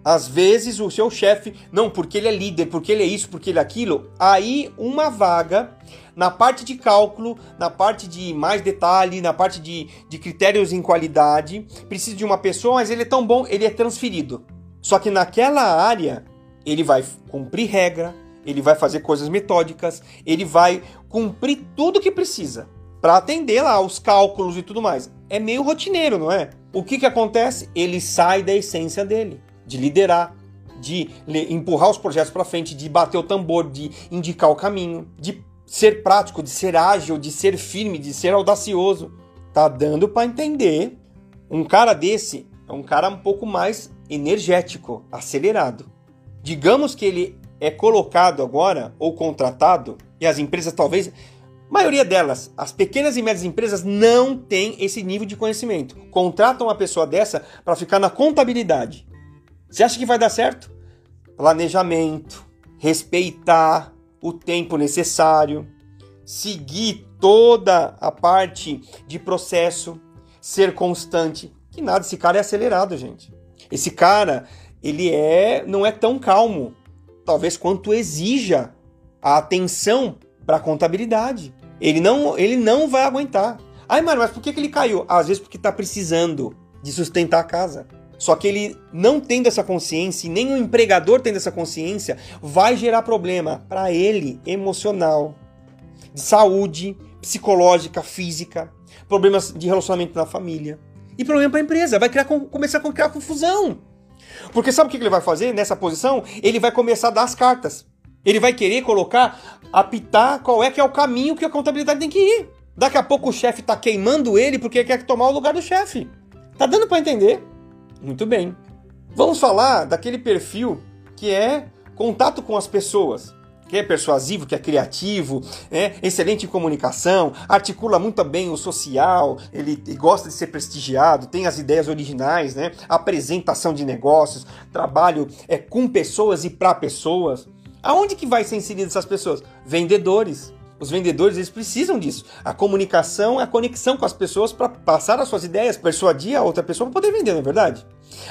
às vezes o seu chefe, não, porque ele é líder, porque ele é isso, porque ele é aquilo, aí uma vaga na parte de cálculo, na parte de mais detalhe, na parte de, de critérios em qualidade, precisa de uma pessoa, mas ele é tão bom, ele é transferido. Só que naquela área ele vai cumprir regra, ele vai fazer coisas metódicas, ele vai cumprir tudo que precisa para atender lá os cálculos e tudo mais. É meio rotineiro, não é? O que, que acontece? Ele sai da essência dele, de liderar, de empurrar os projetos para frente, de bater o tambor, de indicar o caminho, de ser prático, de ser ágil, de ser firme, de ser audacioso. Tá dando para entender. Um cara desse é um cara um pouco mais energético, acelerado. Digamos que ele é colocado agora ou contratado, e as empresas talvez, a maioria delas, as pequenas e médias empresas não têm esse nível de conhecimento. Contratam uma pessoa dessa para ficar na contabilidade. Você acha que vai dar certo? Planejamento, respeitar o tempo necessário, seguir toda a parte de processo, ser constante. Que nada, esse cara é acelerado, gente. Esse cara, ele é não é tão calmo, talvez quanto exija a atenção para a contabilidade. Ele não, ele não vai aguentar. Ai, mano, mas por que, que ele caiu? Às vezes porque está precisando de sustentar a casa. Só que ele não tendo essa consciência, e nem o empregador tendo essa consciência, vai gerar problema para ele emocional, de saúde, psicológica, física, problemas de relacionamento na família e problema para a empresa. Vai criar, começar a criar confusão. Porque sabe o que ele vai fazer nessa posição? Ele vai começar a dar as cartas. Ele vai querer colocar, apitar qual é que é o caminho que a contabilidade tem que ir. Daqui a pouco o chefe está queimando ele porque quer tomar o lugar do chefe. Tá dando para entender? Muito bem. Vamos falar daquele perfil que é contato com as pessoas que é persuasivo, que é criativo, é excelente em comunicação, articula muito bem o social, ele gosta de ser prestigiado, tem as ideias originais, né? apresentação de negócios, trabalho é com pessoas e para pessoas. Aonde que vai ser inserido essas pessoas? Vendedores. Os vendedores eles precisam disso. A comunicação a conexão com as pessoas para passar as suas ideias, persuadir a outra pessoa para poder vender, não é verdade?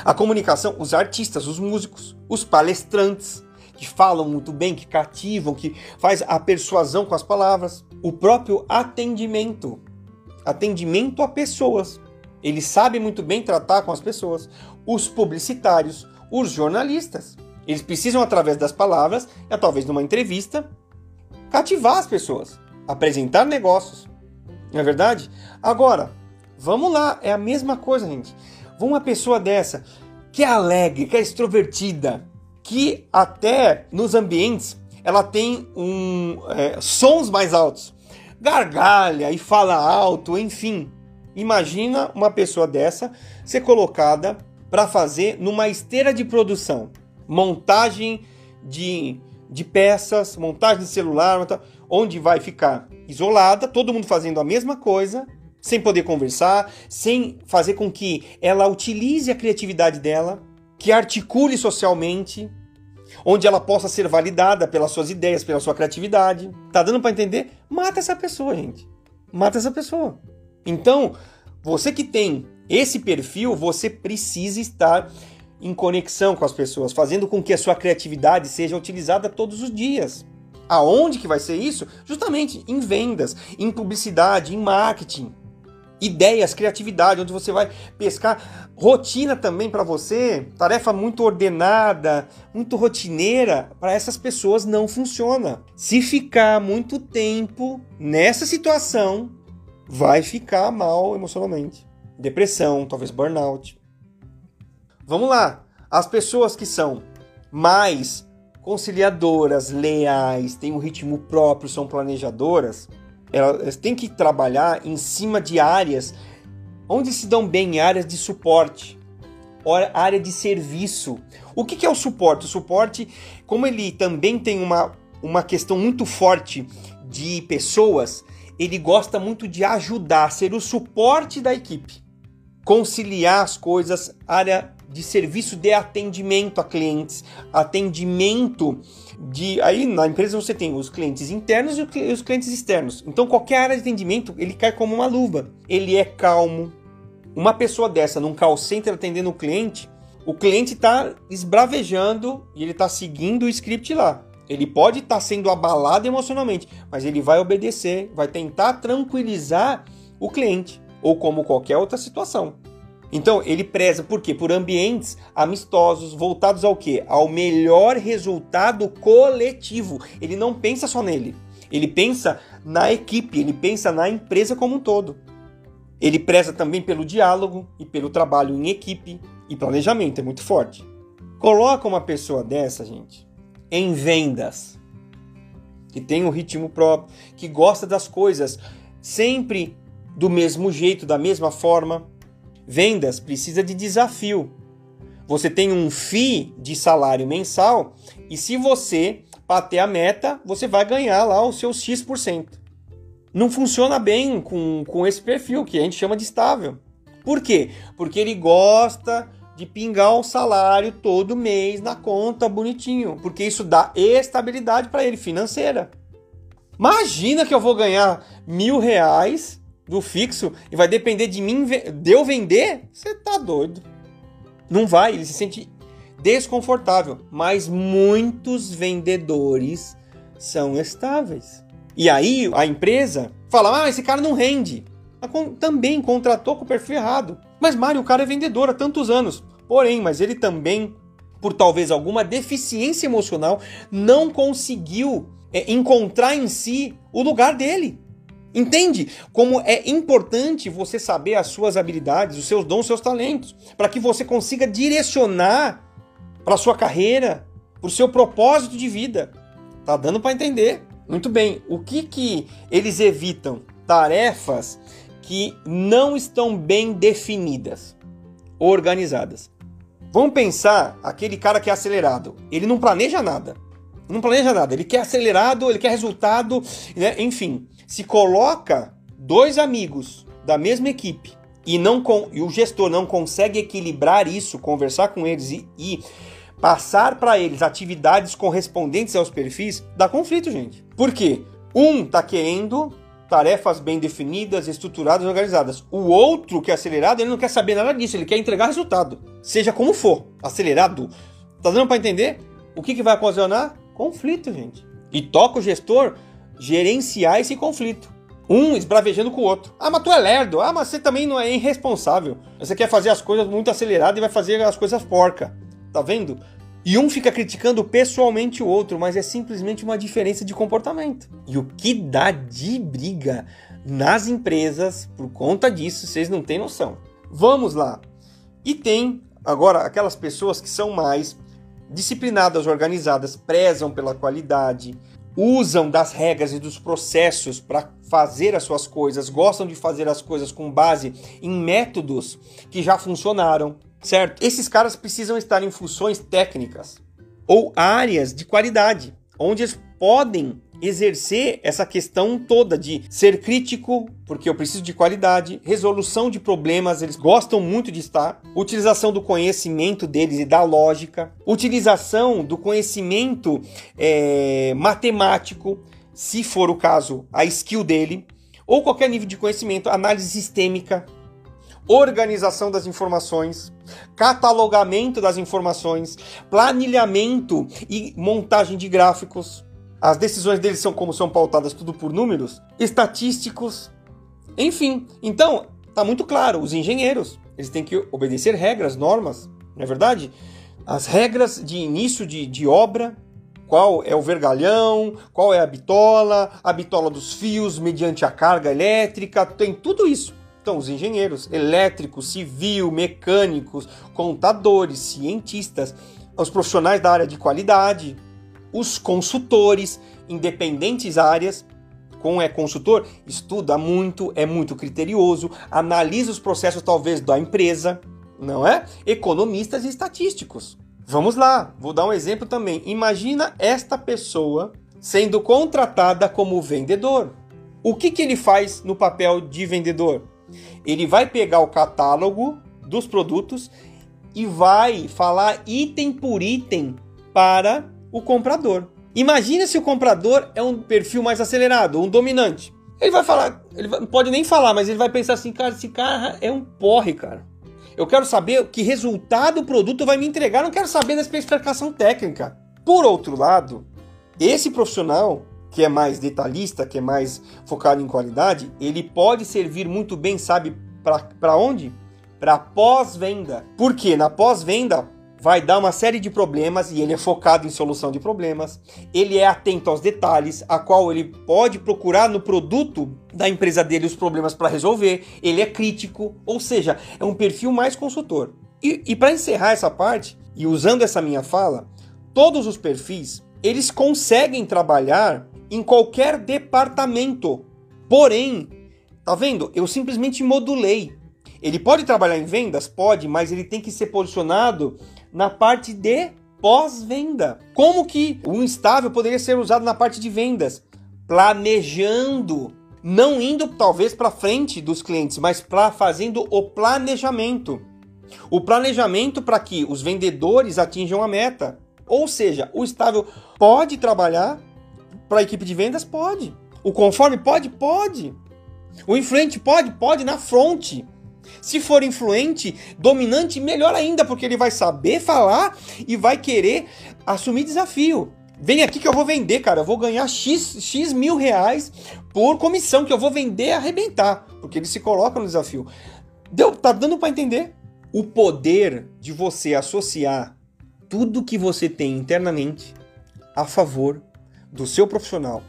A comunicação, os artistas, os músicos, os palestrantes, que falam muito bem, que cativam, que faz a persuasão com as palavras, o próprio atendimento, atendimento a pessoas. Ele sabe muito bem tratar com as pessoas. Os publicitários, os jornalistas, eles precisam através das palavras, e talvez numa entrevista, cativar as pessoas, apresentar negócios. Não é verdade? Agora, vamos lá, é a mesma coisa, gente. Uma pessoa dessa que é alegre, que é extrovertida, que até nos ambientes ela tem um, é, sons mais altos, gargalha e fala alto, enfim. Imagina uma pessoa dessa ser colocada para fazer numa esteira de produção, montagem de, de peças, montagem de celular, onde vai ficar isolada, todo mundo fazendo a mesma coisa, sem poder conversar, sem fazer com que ela utilize a criatividade dela, que articule socialmente, onde ela possa ser validada pelas suas ideias, pela sua criatividade. Tá dando para entender? Mata essa pessoa, gente. Mata essa pessoa. Então, você que tem esse perfil, você precisa estar em conexão com as pessoas, fazendo com que a sua criatividade seja utilizada todos os dias. Aonde que vai ser isso? Justamente em vendas, em publicidade, em marketing ideias, criatividade, onde você vai pescar rotina também para você, tarefa muito ordenada, muito rotineira, para essas pessoas não funciona. Se ficar muito tempo nessa situação, vai ficar mal emocionalmente. Depressão, talvez burnout. Vamos lá. As pessoas que são mais conciliadoras, leais, têm um ritmo próprio, são planejadoras, elas têm que trabalhar em cima de áreas onde se dão bem áreas de suporte, área de serviço. O que é o suporte? O suporte, como ele também tem uma, uma questão muito forte de pessoas, ele gosta muito de ajudar, ser o suporte da equipe, conciliar as coisas, área de serviço de atendimento a clientes, atendimento de aí na empresa você tem os clientes internos e os clientes externos. Então qualquer área de atendimento ele cai como uma luva. Ele é calmo. Uma pessoa dessa num call center atendendo o cliente, o cliente está esbravejando e ele está seguindo o script lá. Ele pode estar tá sendo abalado emocionalmente, mas ele vai obedecer, vai tentar tranquilizar o cliente ou como qualquer outra situação. Então, ele preza por quê? Por ambientes amistosos, voltados ao quê? Ao melhor resultado coletivo. Ele não pensa só nele. Ele pensa na equipe, ele pensa na empresa como um todo. Ele preza também pelo diálogo e pelo trabalho em equipe e planejamento, é muito forte. Coloca uma pessoa dessa, gente, em vendas, que tem um ritmo próprio, que gosta das coisas sempre do mesmo jeito, da mesma forma, Vendas precisa de desafio. Você tem um FII de salário mensal e se você bater a meta, você vai ganhar lá o seu X%. Não funciona bem com, com esse perfil que a gente chama de estável. Por quê? Porque ele gosta de pingar o salário todo mês na conta bonitinho, porque isso dá estabilidade para ele financeira. Imagina que eu vou ganhar mil reais do fixo e vai depender de mim, de eu vender, você tá doido. Não vai, ele se sente desconfortável. Mas muitos vendedores são estáveis. E aí a empresa fala: ah, esse cara não rende. Também contratou com o perfil errado. Mas Mário, o cara é vendedor há tantos anos. Porém, mas ele também, por talvez alguma deficiência emocional, não conseguiu é, encontrar em si o lugar dele. Entende como é importante você saber as suas habilidades, os seus dons, os seus talentos, para que você consiga direcionar para sua carreira, para o seu propósito de vida. Tá dando para entender? Muito bem. O que que eles evitam? Tarefas que não estão bem definidas, organizadas. Vamos pensar aquele cara que é acelerado. Ele não planeja nada. Não planeja nada. Ele quer acelerado, ele quer resultado, né? enfim se coloca dois amigos da mesma equipe e, não com, e o gestor não consegue equilibrar isso, conversar com eles e, e passar para eles atividades correspondentes aos perfis, dá conflito, gente. Por quê? Um está querendo tarefas bem definidas, estruturadas, organizadas. O outro que é acelerado, ele não quer saber nada disso, ele quer entregar resultado. Seja como for, acelerado. Tá dando para entender? O que, que vai ocasionar? Conflito, gente. E toca o gestor gerenciar esse conflito. Um esbravejando com o outro. Ah, mas tu é lerdo. Ah, mas você também não é irresponsável. Você quer fazer as coisas muito aceleradas e vai fazer as coisas porca. Tá vendo? E um fica criticando pessoalmente o outro, mas é simplesmente uma diferença de comportamento. E o que dá de briga nas empresas por conta disso, vocês não têm noção. Vamos lá. E tem agora aquelas pessoas que são mais disciplinadas, organizadas, prezam pela qualidade, usam das regras e dos processos para fazer as suas coisas, gostam de fazer as coisas com base em métodos que já funcionaram, certo? Esses caras precisam estar em funções técnicas ou áreas de qualidade, onde eles podem exercer essa questão toda de ser crítico, porque eu preciso de qualidade, resolução de problemas, eles gostam muito de estar, utilização do conhecimento deles e da lógica, utilização do conhecimento é, matemático, se for o caso, a skill dele, ou qualquer nível de conhecimento, análise sistêmica, organização das informações, catalogamento das informações, planilhamento e montagem de gráficos. As decisões deles são como são pautadas tudo por números, estatísticos, enfim. Então, tá muito claro, os engenheiros, eles têm que obedecer regras, normas, não é verdade? As regras de início de, de obra, qual é o vergalhão, qual é a bitola, a bitola dos fios mediante a carga elétrica, tem tudo isso. Então, os engenheiros elétricos, civil, mecânicos, contadores, cientistas, os profissionais da área de qualidade, os consultores, independentes áreas, com é consultor, estuda muito, é muito criterioso, analisa os processos talvez da empresa, não é? Economistas e estatísticos. Vamos lá, vou dar um exemplo também. Imagina esta pessoa sendo contratada como vendedor. O que, que ele faz no papel de vendedor? Ele vai pegar o catálogo dos produtos e vai falar item por item para o comprador. Imagina se o comprador é um perfil mais acelerado, um dominante. Ele vai falar, ele não pode nem falar, mas ele vai pensar assim, cara, esse cara é um porre, cara. Eu quero saber que resultado o produto vai me entregar, não quero saber da especificação técnica. Por outro lado, esse profissional que é mais detalhista, que é mais focado em qualidade, ele pode servir muito bem, sabe para onde? Para pós-venda. Porque na pós-venda vai dar uma série de problemas e ele é focado em solução de problemas. Ele é atento aos detalhes, a qual ele pode procurar no produto da empresa dele os problemas para resolver. Ele é crítico, ou seja, é um perfil mais consultor. E, e para encerrar essa parte, e usando essa minha fala, todos os perfis eles conseguem trabalhar em qualquer departamento. Porém, tá vendo? Eu simplesmente modulei. Ele pode trabalhar em vendas? Pode, mas ele tem que ser posicionado na parte de pós-venda. Como que o instável poderia ser usado na parte de vendas? Planejando, não indo talvez para frente dos clientes, mas para fazendo o planejamento. O planejamento para que os vendedores atinjam a meta. Ou seja, o estável pode trabalhar para a equipe de vendas? Pode. O conforme pode? Pode. O influente pode? Pode na fronte. Se for influente, dominante, melhor ainda, porque ele vai saber falar e vai querer assumir desafio. Vem aqui que eu vou vender, cara. Eu vou ganhar X, X mil reais por comissão, que eu vou vender e arrebentar. Porque ele se coloca no desafio. Deu, tá dando para entender? O poder de você associar tudo que você tem internamente a favor do seu profissional,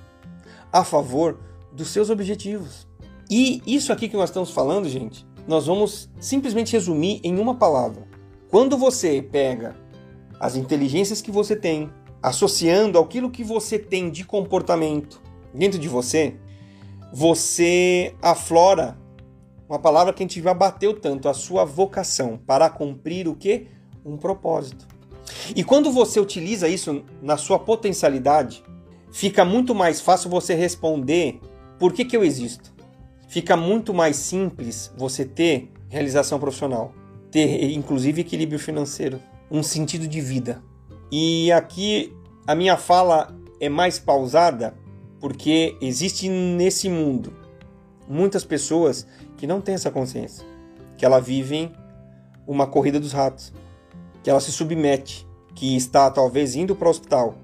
a favor dos seus objetivos. E isso aqui que nós estamos falando, gente, nós vamos simplesmente resumir em uma palavra. Quando você pega as inteligências que você tem, associando aquilo que você tem de comportamento dentro de você, você aflora uma palavra que a gente já bateu tanto, a sua vocação para cumprir o que? Um propósito. E quando você utiliza isso na sua potencialidade, fica muito mais fácil você responder por que, que eu existo fica muito mais simples você ter realização profissional, ter inclusive equilíbrio financeiro, um sentido de vida. E aqui a minha fala é mais pausada Porque existe nesse mundo muitas pessoas que não têm essa consciência, que elas vivem uma corrida dos ratos, que ela se submete, que está talvez indo para o hospital,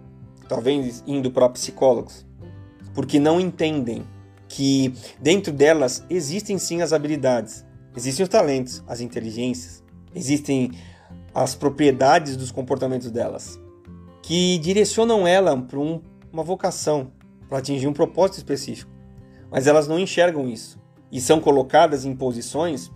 talvez indo para psicólogos, porque não entendem que dentro delas existem sim as habilidades, existem os talentos, as inteligências, existem as propriedades dos comportamentos delas, que direcionam ela para um, uma vocação, para atingir um propósito específico. Mas elas não enxergam isso e são colocadas em posições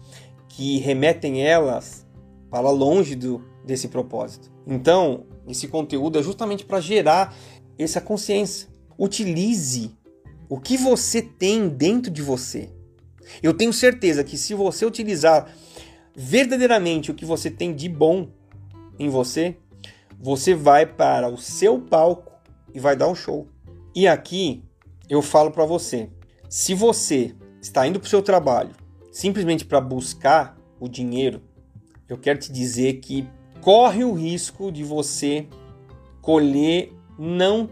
que remetem elas para longe do, desse propósito. Então, esse conteúdo é justamente para gerar essa consciência. Utilize o que você tem dentro de você. Eu tenho certeza que se você utilizar verdadeiramente o que você tem de bom em você, você vai para o seu palco e vai dar um show. E aqui eu falo para você, se você está indo para o seu trabalho simplesmente para buscar o dinheiro, eu quero te dizer que corre o risco de você colher não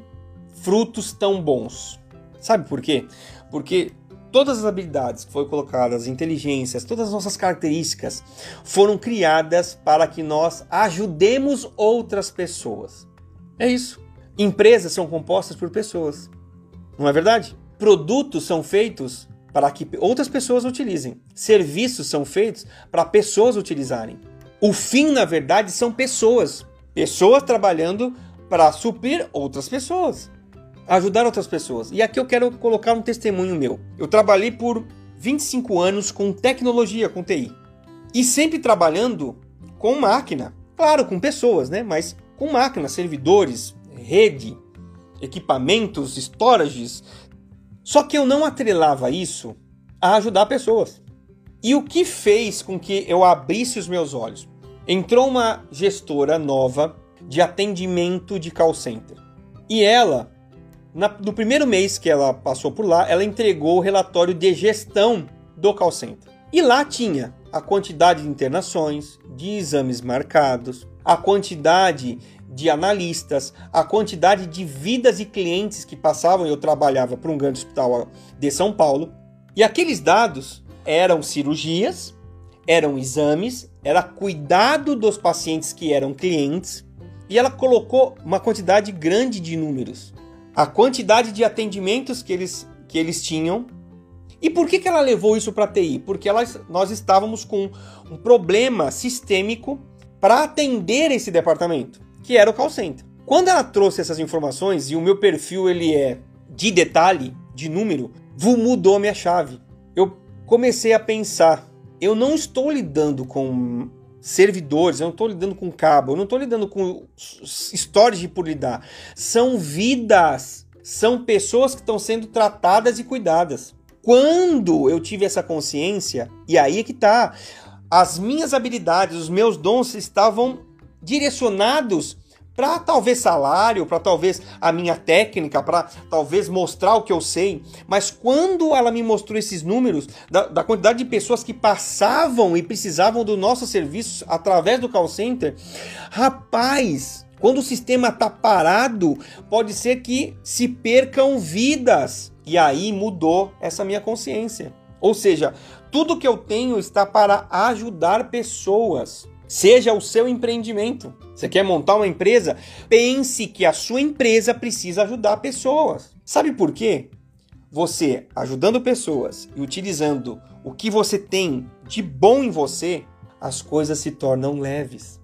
frutos tão bons. Sabe por quê? Porque todas as habilidades que foram colocadas, as inteligências, todas as nossas características foram criadas para que nós ajudemos outras pessoas. É isso. Empresas são compostas por pessoas. Não é verdade? Produtos são feitos para que outras pessoas utilizem. Serviços são feitos para pessoas utilizarem. O fim, na verdade, são pessoas. Pessoas trabalhando para suprir outras pessoas ajudar outras pessoas. E aqui eu quero colocar um testemunho meu. Eu trabalhei por 25 anos com tecnologia, com TI. E sempre trabalhando com máquina. Claro, com pessoas, né? Mas com máquina, servidores, rede, equipamentos, storages. Só que eu não atrelava isso a ajudar pessoas. E o que fez com que eu abrisse os meus olhos? Entrou uma gestora nova de atendimento de call center. E ela na, no primeiro mês que ela passou por lá, ela entregou o relatório de gestão do call center. E lá tinha a quantidade de internações, de exames marcados, a quantidade de analistas, a quantidade de vidas e clientes que passavam. Eu trabalhava para um grande hospital de São Paulo. E aqueles dados eram cirurgias, eram exames, era cuidado dos pacientes que eram clientes. E ela colocou uma quantidade grande de números a quantidade de atendimentos que eles, que eles tinham. E por que, que ela levou isso para a TI? Porque elas, nós estávamos com um problema sistêmico para atender esse departamento, que era o call center. Quando ela trouxe essas informações, e o meu perfil ele é de detalhe, de número, mudou minha chave. Eu comecei a pensar, eu não estou lidando com servidores, eu não estou lidando com cabo, eu não estou lidando com storage por lidar. São vidas, são pessoas que estão sendo tratadas e cuidadas. Quando eu tive essa consciência, e aí é que tá, as minhas habilidades, os meus dons estavam direcionados para talvez salário, para talvez a minha técnica, para talvez mostrar o que eu sei. Mas quando ela me mostrou esses números da, da, quantidade de pessoas que passavam e precisavam do nosso serviço através do call center, rapaz, quando o sistema está parado, pode ser que se percam vidas. E aí mudou essa minha consciência. Ou seja, tudo que eu tenho está para ajudar pessoas. Seja o seu empreendimento. Você quer montar uma empresa? Pense que a sua empresa precisa ajudar pessoas. Sabe por quê? Você ajudando pessoas e utilizando o que você tem de bom em você, as coisas se tornam leves.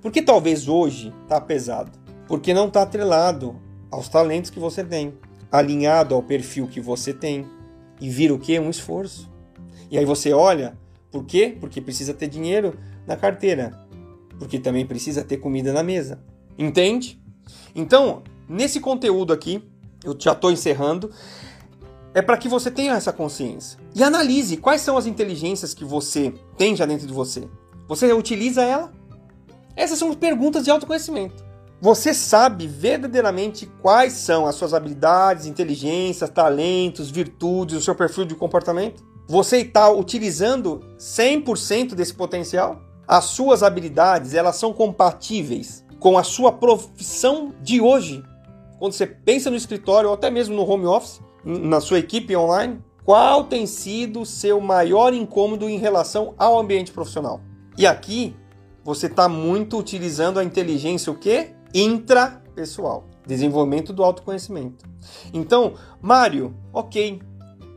Porque talvez hoje está pesado? Porque não está atrelado aos talentos que você tem, alinhado ao perfil que você tem e vira o que? Um esforço. E aí você olha, por quê? Porque precisa ter dinheiro na carteira, porque também precisa ter comida na mesa. Entende? Então, nesse conteúdo aqui, eu já estou encerrando, é para que você tenha essa consciência e analise quais são as inteligências que você tem já dentro de você. Você utiliza ela? Essas são perguntas de autoconhecimento. Você sabe verdadeiramente quais são as suas habilidades, inteligências, talentos, virtudes, o seu perfil de comportamento? Você está utilizando 100% desse potencial? As suas habilidades, elas são compatíveis com a sua profissão de hoje? quando você pensa no escritório ou até mesmo no home office, na sua equipe online, qual tem sido o seu maior incômodo em relação ao ambiente profissional? E aqui você está muito utilizando a inteligência o quê? Intrapessoal, desenvolvimento do autoconhecimento. Então, Mário, ok,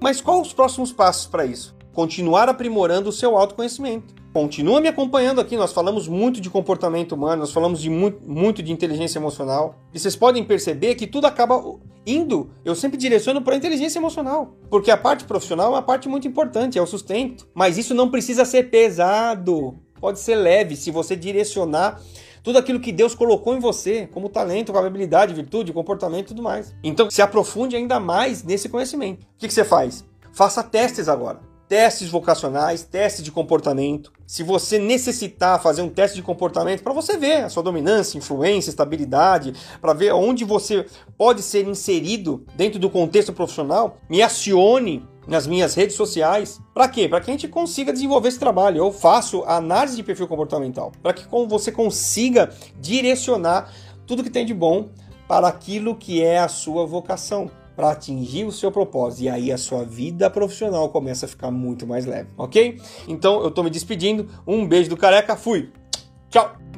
mas quais os próximos passos para isso? Continuar aprimorando o seu autoconhecimento. Continua me acompanhando aqui, nós falamos muito de comportamento humano, nós falamos de muito, de inteligência emocional. E vocês podem perceber que tudo acaba indo, eu sempre direciono para a inteligência emocional. Porque a parte profissional é uma parte muito importante, é o sustento. Mas isso não precisa ser pesado, pode ser leve se você direcionar tudo aquilo que Deus colocou em você, como talento, como habilidade, virtude, comportamento e tudo mais. Então, se aprofunde ainda mais nesse conhecimento. O que, que você faz? Faça testes agora. Testes vocacionais, testes de comportamento. Se você necessitar fazer um teste de comportamento para você ver a sua dominância, influência, estabilidade, para ver onde você pode ser inserido dentro do contexto profissional, me acione nas minhas redes sociais. Para quê? Para que a gente consiga desenvolver esse trabalho. Eu faço análise de perfil comportamental, para que você consiga direcionar tudo que tem de bom para aquilo que é a sua vocação, para atingir o seu propósito. E aí a sua vida profissional começa a ficar muito mais leve, ok? Então eu estou me despedindo. Um beijo do careca, fui! Tchau!